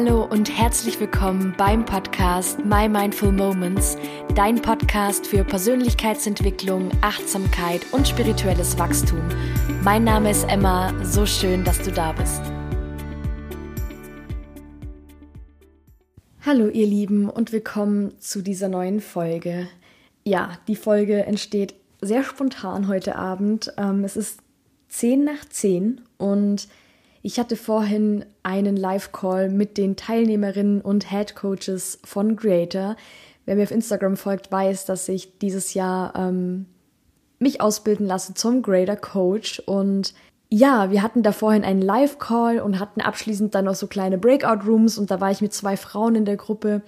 Hallo und herzlich willkommen beim Podcast My Mindful Moments, dein Podcast für Persönlichkeitsentwicklung, Achtsamkeit und spirituelles Wachstum. Mein Name ist Emma, so schön, dass du da bist. Hallo ihr Lieben und willkommen zu dieser neuen Folge. Ja, die Folge entsteht sehr spontan heute Abend. Ähm, es ist 10 nach 10 und ich hatte vorhin einen Live-Call mit den Teilnehmerinnen und Head Coaches von Creator. Wer mir auf Instagram folgt, weiß, dass ich dieses Jahr ähm, mich ausbilden lasse zum Grader Coach. Und ja, wir hatten da vorhin einen Live-Call und hatten abschließend dann noch so kleine Breakout-Rooms. Und da war ich mit zwei Frauen in der Gruppe,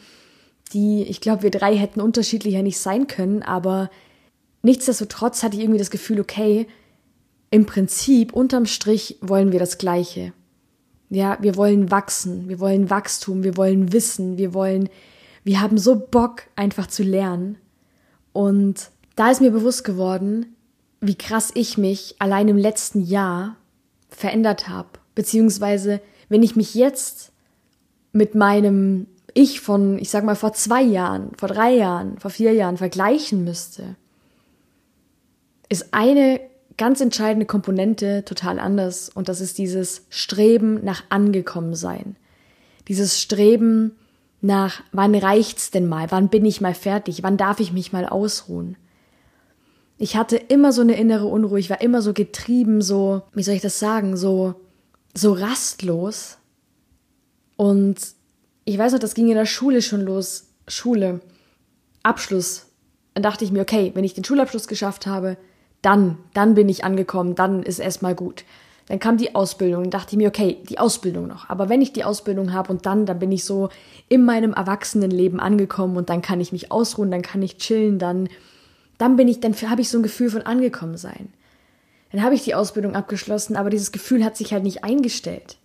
die, ich glaube, wir drei hätten unterschiedlicher nicht sein können. Aber nichtsdestotrotz hatte ich irgendwie das Gefühl, okay, im Prinzip, unterm Strich, wollen wir das Gleiche. Ja, wir wollen wachsen, wir wollen Wachstum, wir wollen Wissen, wir wollen, wir haben so Bock, einfach zu lernen. Und da ist mir bewusst geworden, wie krass ich mich allein im letzten Jahr verändert habe. Beziehungsweise, wenn ich mich jetzt mit meinem Ich von, ich sag mal, vor zwei Jahren, vor drei Jahren, vor vier Jahren vergleichen müsste, ist eine ganz entscheidende Komponente total anders und das ist dieses Streben nach angekommen sein. Dieses Streben nach wann reicht's denn mal? Wann bin ich mal fertig? Wann darf ich mich mal ausruhen? Ich hatte immer so eine innere Unruhe, ich war immer so getrieben, so, wie soll ich das sagen, so so rastlos. Und ich weiß noch, das ging in der Schule schon los. Schule, Abschluss. Dann dachte ich mir, okay, wenn ich den Schulabschluss geschafft habe, dann, dann bin ich angekommen, dann ist erstmal gut. Dann kam die Ausbildung und dachte ich mir, okay, die Ausbildung noch. Aber wenn ich die Ausbildung habe und dann, dann bin ich so in meinem Erwachsenenleben angekommen und dann kann ich mich ausruhen, dann kann ich chillen, dann, dann bin ich, dann habe ich so ein Gefühl von angekommen sein. Dann habe ich die Ausbildung abgeschlossen, aber dieses Gefühl hat sich halt nicht eingestellt.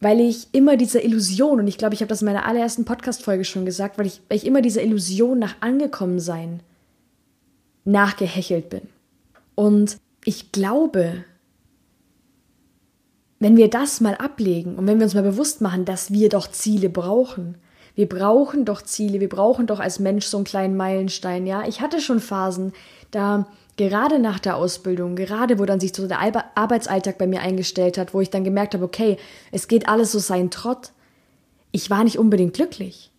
Weil ich immer dieser Illusion, und ich glaube, ich habe das in meiner allerersten Podcast-Folge schon gesagt, weil ich, weil ich immer dieser Illusion nach angekommen sein nachgehechelt bin. Und ich glaube, wenn wir das mal ablegen und wenn wir uns mal bewusst machen, dass wir doch Ziele brauchen, wir brauchen doch Ziele, wir brauchen doch als Mensch so einen kleinen Meilenstein, ja. Ich hatte schon Phasen, da gerade nach der Ausbildung, gerade wo dann sich so der Arbeitsalltag bei mir eingestellt hat, wo ich dann gemerkt habe, okay, es geht alles so sein Trott. Ich war nicht unbedingt glücklich.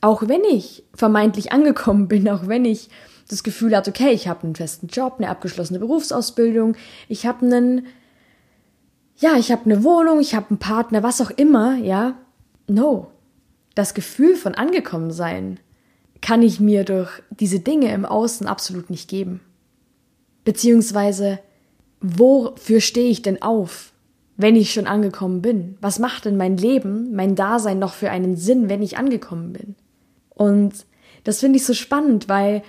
Auch wenn ich vermeintlich angekommen bin, auch wenn ich das Gefühl hatte, okay, ich habe einen festen Job, eine abgeschlossene Berufsausbildung, ich habe einen, ja, ich habe eine Wohnung, ich habe einen Partner, was auch immer, ja. No. Das Gefühl von angekommen sein kann ich mir durch diese Dinge im Außen absolut nicht geben. Beziehungsweise, wofür stehe ich denn auf, wenn ich schon angekommen bin? Was macht denn mein Leben, mein Dasein noch für einen Sinn, wenn ich angekommen bin? Und das finde ich so spannend, weil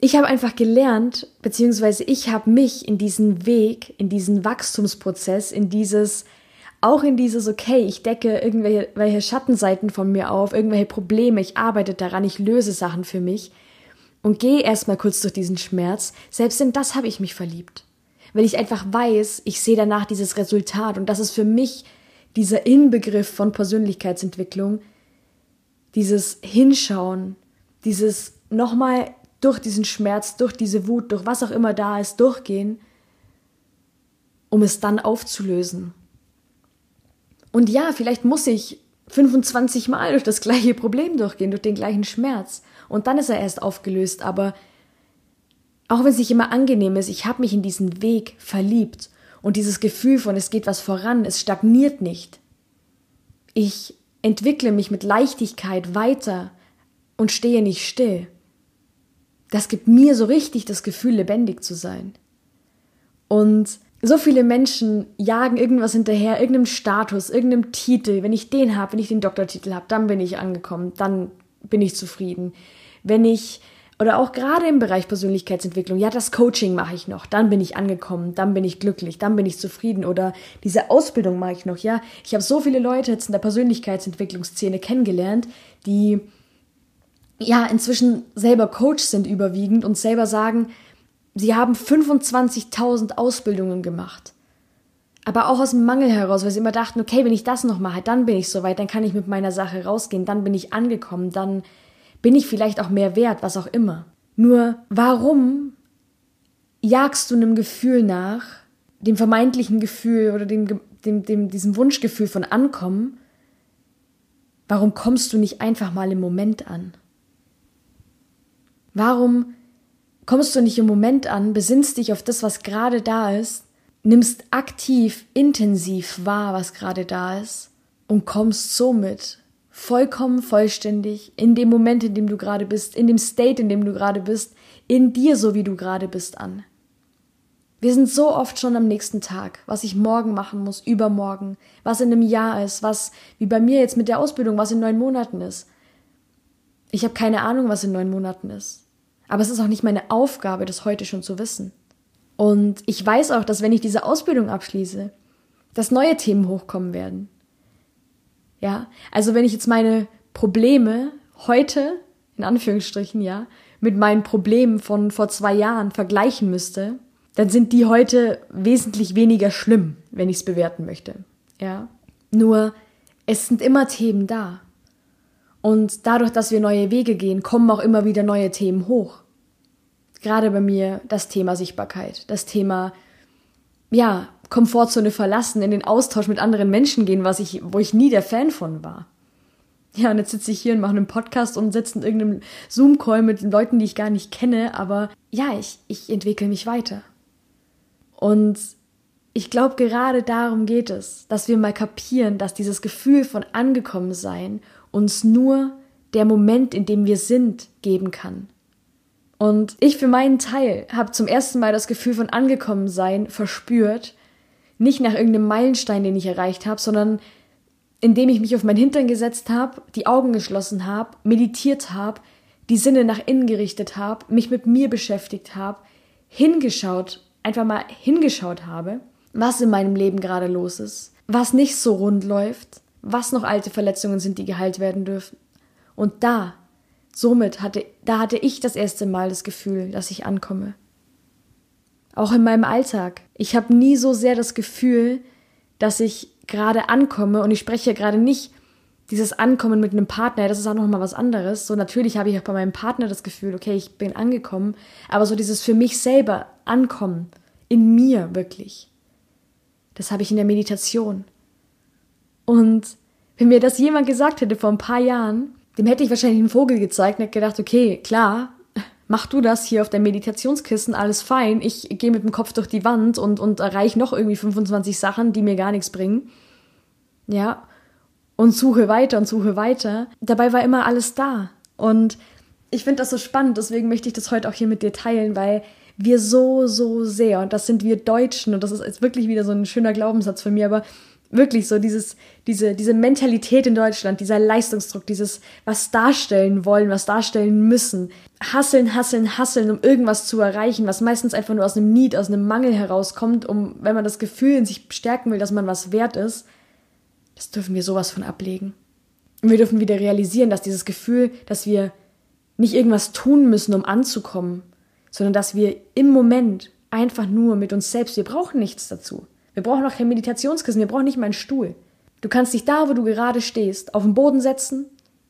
ich habe einfach gelernt, beziehungsweise ich habe mich in diesen Weg, in diesen Wachstumsprozess, in dieses, auch in dieses, okay, ich decke irgendwelche Schattenseiten von mir auf, irgendwelche Probleme, ich arbeite daran, ich löse Sachen für mich und gehe erstmal kurz durch diesen Schmerz. Selbst in das habe ich mich verliebt. Weil ich einfach weiß, ich sehe danach dieses Resultat und das ist für mich dieser Inbegriff von Persönlichkeitsentwicklung, dieses Hinschauen, dieses nochmal durch diesen Schmerz, durch diese Wut, durch was auch immer da ist, durchgehen, um es dann aufzulösen. Und ja, vielleicht muss ich 25 Mal durch das gleiche Problem durchgehen, durch den gleichen Schmerz. Und dann ist er erst aufgelöst. Aber auch wenn es nicht immer angenehm ist, ich habe mich in diesen Weg verliebt. Und dieses Gefühl von, es geht was voran, es stagniert nicht. Ich entwickle mich mit Leichtigkeit weiter und stehe nicht still. Das gibt mir so richtig das Gefühl, lebendig zu sein. Und so viele Menschen jagen irgendwas hinterher, irgendeinem Status, irgendeinem Titel. Wenn ich den habe, wenn ich den Doktortitel habe, dann bin ich angekommen, dann bin ich zufrieden. Wenn ich oder auch gerade im Bereich Persönlichkeitsentwicklung, ja, das Coaching mache ich noch, dann bin ich angekommen, dann bin ich glücklich, dann bin ich zufrieden oder diese Ausbildung mache ich noch, ja. Ich habe so viele Leute jetzt in der Persönlichkeitsentwicklungsszene kennengelernt, die ja inzwischen selber Coach sind überwiegend und selber sagen, sie haben 25.000 Ausbildungen gemacht. aber auch aus dem Mangel heraus, weil sie immer dachten, okay, wenn ich das noch mache, dann bin ich soweit, dann kann ich mit meiner Sache rausgehen, dann bin ich angekommen, dann bin ich vielleicht auch mehr wert, was auch immer. Nur warum jagst du einem Gefühl nach, dem vermeintlichen Gefühl oder dem, dem, dem, diesem Wunschgefühl von Ankommen, warum kommst du nicht einfach mal im Moment an? Warum kommst du nicht im Moment an, besinnst dich auf das, was gerade da ist, nimmst aktiv, intensiv wahr, was gerade da ist und kommst somit vollkommen vollständig in dem Moment, in dem du gerade bist, in dem State, in dem du gerade bist, in dir, so wie du gerade bist, an. Wir sind so oft schon am nächsten Tag, was ich morgen machen muss, übermorgen, was in einem Jahr ist, was, wie bei mir jetzt mit der Ausbildung, was in neun Monaten ist. Ich habe keine Ahnung, was in neun Monaten ist. Aber es ist auch nicht meine Aufgabe, das heute schon zu wissen. Und ich weiß auch, dass wenn ich diese Ausbildung abschließe, dass neue Themen hochkommen werden. Ja, also wenn ich jetzt meine Probleme heute, in Anführungsstrichen, ja, mit meinen Problemen von vor zwei Jahren vergleichen müsste, dann sind die heute wesentlich weniger schlimm, wenn ich es bewerten möchte. Ja. Nur es sind immer Themen da. Und dadurch, dass wir neue Wege gehen, kommen auch immer wieder neue Themen hoch. Gerade bei mir das Thema Sichtbarkeit, das Thema, ja, Komfortzone verlassen, in den Austausch mit anderen Menschen gehen, was ich, wo ich nie der Fan von war. Ja, und jetzt sitze ich hier und mache einen Podcast und sitze in irgendeinem Zoom-Call mit Leuten, die ich gar nicht kenne, aber ja, ich, ich entwickle mich weiter. Und ich glaube, gerade darum geht es, dass wir mal kapieren, dass dieses Gefühl von angekommen sein uns nur der Moment, in dem wir sind, geben kann. Und ich für meinen Teil habe zum ersten Mal das Gefühl von angekommen sein verspürt, nicht nach irgendeinem Meilenstein, den ich erreicht habe, sondern indem ich mich auf mein Hintern gesetzt habe, die Augen geschlossen habe, meditiert habe, die Sinne nach innen gerichtet habe, mich mit mir beschäftigt habe, hingeschaut einfach mal hingeschaut habe, was in meinem Leben gerade los ist, was nicht so rund läuft, was noch alte Verletzungen sind, die geheilt werden dürfen. Und da, somit hatte, da hatte ich das erste Mal das Gefühl, dass ich ankomme. Auch in meinem Alltag. Ich habe nie so sehr das Gefühl, dass ich gerade ankomme und ich spreche gerade nicht dieses Ankommen mit einem Partner, das ist auch noch mal was anderes. So natürlich habe ich auch bei meinem Partner das Gefühl, okay, ich bin angekommen, aber so dieses für mich selber ankommen, in mir wirklich. Das habe ich in der Meditation. Und wenn mir das jemand gesagt hätte vor ein paar Jahren, dem hätte ich wahrscheinlich einen Vogel gezeigt und hätte gedacht, okay, klar, mach du das hier auf deinem Meditationskissen, alles fein. Ich gehe mit dem Kopf durch die Wand und, und erreiche noch irgendwie 25 Sachen, die mir gar nichts bringen. Ja, und suche weiter und suche weiter. Dabei war immer alles da. Und ich finde das so spannend, deswegen möchte ich das heute auch hier mit dir teilen, weil wir so, so sehr, und das sind wir Deutschen, und das ist jetzt wirklich wieder so ein schöner Glaubenssatz von mir, aber wirklich so dieses, diese, diese Mentalität in Deutschland, dieser Leistungsdruck, dieses was darstellen wollen, was darstellen müssen. Hasseln, hasseln, hasseln, um irgendwas zu erreichen, was meistens einfach nur aus einem Need, aus einem Mangel herauskommt, um, wenn man das Gefühl in sich stärken will, dass man was wert ist, das dürfen wir sowas von ablegen. Und wir dürfen wieder realisieren, dass dieses Gefühl, dass wir nicht irgendwas tun müssen, um anzukommen, sondern dass wir im Moment einfach nur mit uns selbst, wir brauchen nichts dazu. Wir brauchen auch kein Meditationskissen, wir brauchen nicht mal einen Stuhl. Du kannst dich da, wo du gerade stehst, auf den Boden setzen,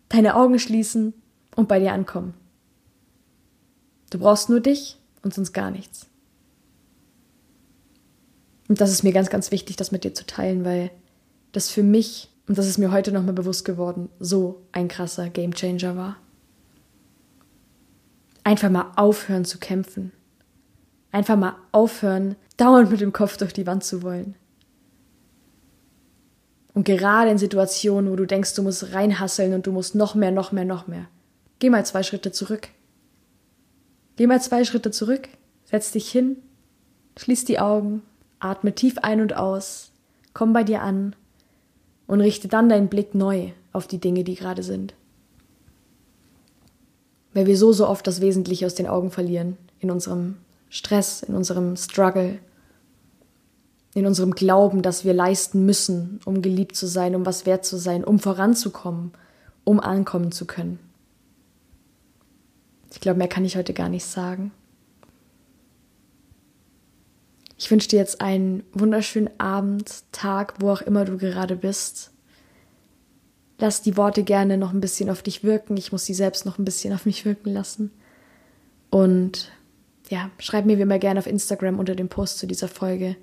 deine Augen schließen und bei dir ankommen. Du brauchst nur dich und sonst gar nichts. Und das ist mir ganz, ganz wichtig, das mit dir zu teilen, weil das für mich, und das ist mir heute nochmal bewusst geworden, so ein krasser Gamechanger war. Einfach mal aufhören zu kämpfen. Einfach mal aufhören, dauernd mit dem Kopf durch die Wand zu wollen. Und gerade in Situationen, wo du denkst, du musst reinhasseln und du musst noch mehr, noch mehr, noch mehr. Geh mal zwei Schritte zurück. Geh mal zwei Schritte zurück, setz dich hin, schließ die Augen, atme tief ein und aus, komm bei dir an und richte dann deinen Blick neu auf die Dinge, die gerade sind. Weil wir so, so oft das Wesentliche aus den Augen verlieren, in unserem Stress, in unserem Struggle, in unserem Glauben, dass wir leisten müssen, um geliebt zu sein, um was wert zu sein, um voranzukommen, um ankommen zu können. Ich glaube, mehr kann ich heute gar nicht sagen. Ich wünsche dir jetzt einen wunderschönen Abend, Tag, wo auch immer du gerade bist. Lass die Worte gerne noch ein bisschen auf dich wirken. Ich muss sie selbst noch ein bisschen auf mich wirken lassen. Und ja, schreib mir wie immer gerne auf Instagram unter dem Post zu dieser Folge,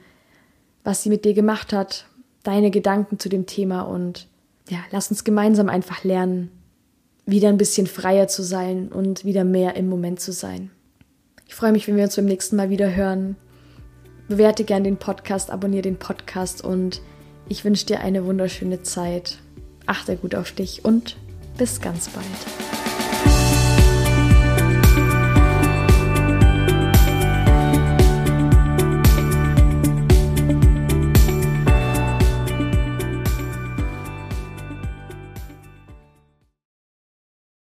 was sie mit dir gemacht hat, deine Gedanken zu dem Thema und ja, lass uns gemeinsam einfach lernen, wieder ein bisschen freier zu sein und wieder mehr im Moment zu sein. Ich freue mich, wenn wir uns beim nächsten Mal wieder hören. Bewerte gern den Podcast, abonniere den Podcast und ich wünsche dir eine wunderschöne Zeit. Achte gut auf dich und bis ganz bald.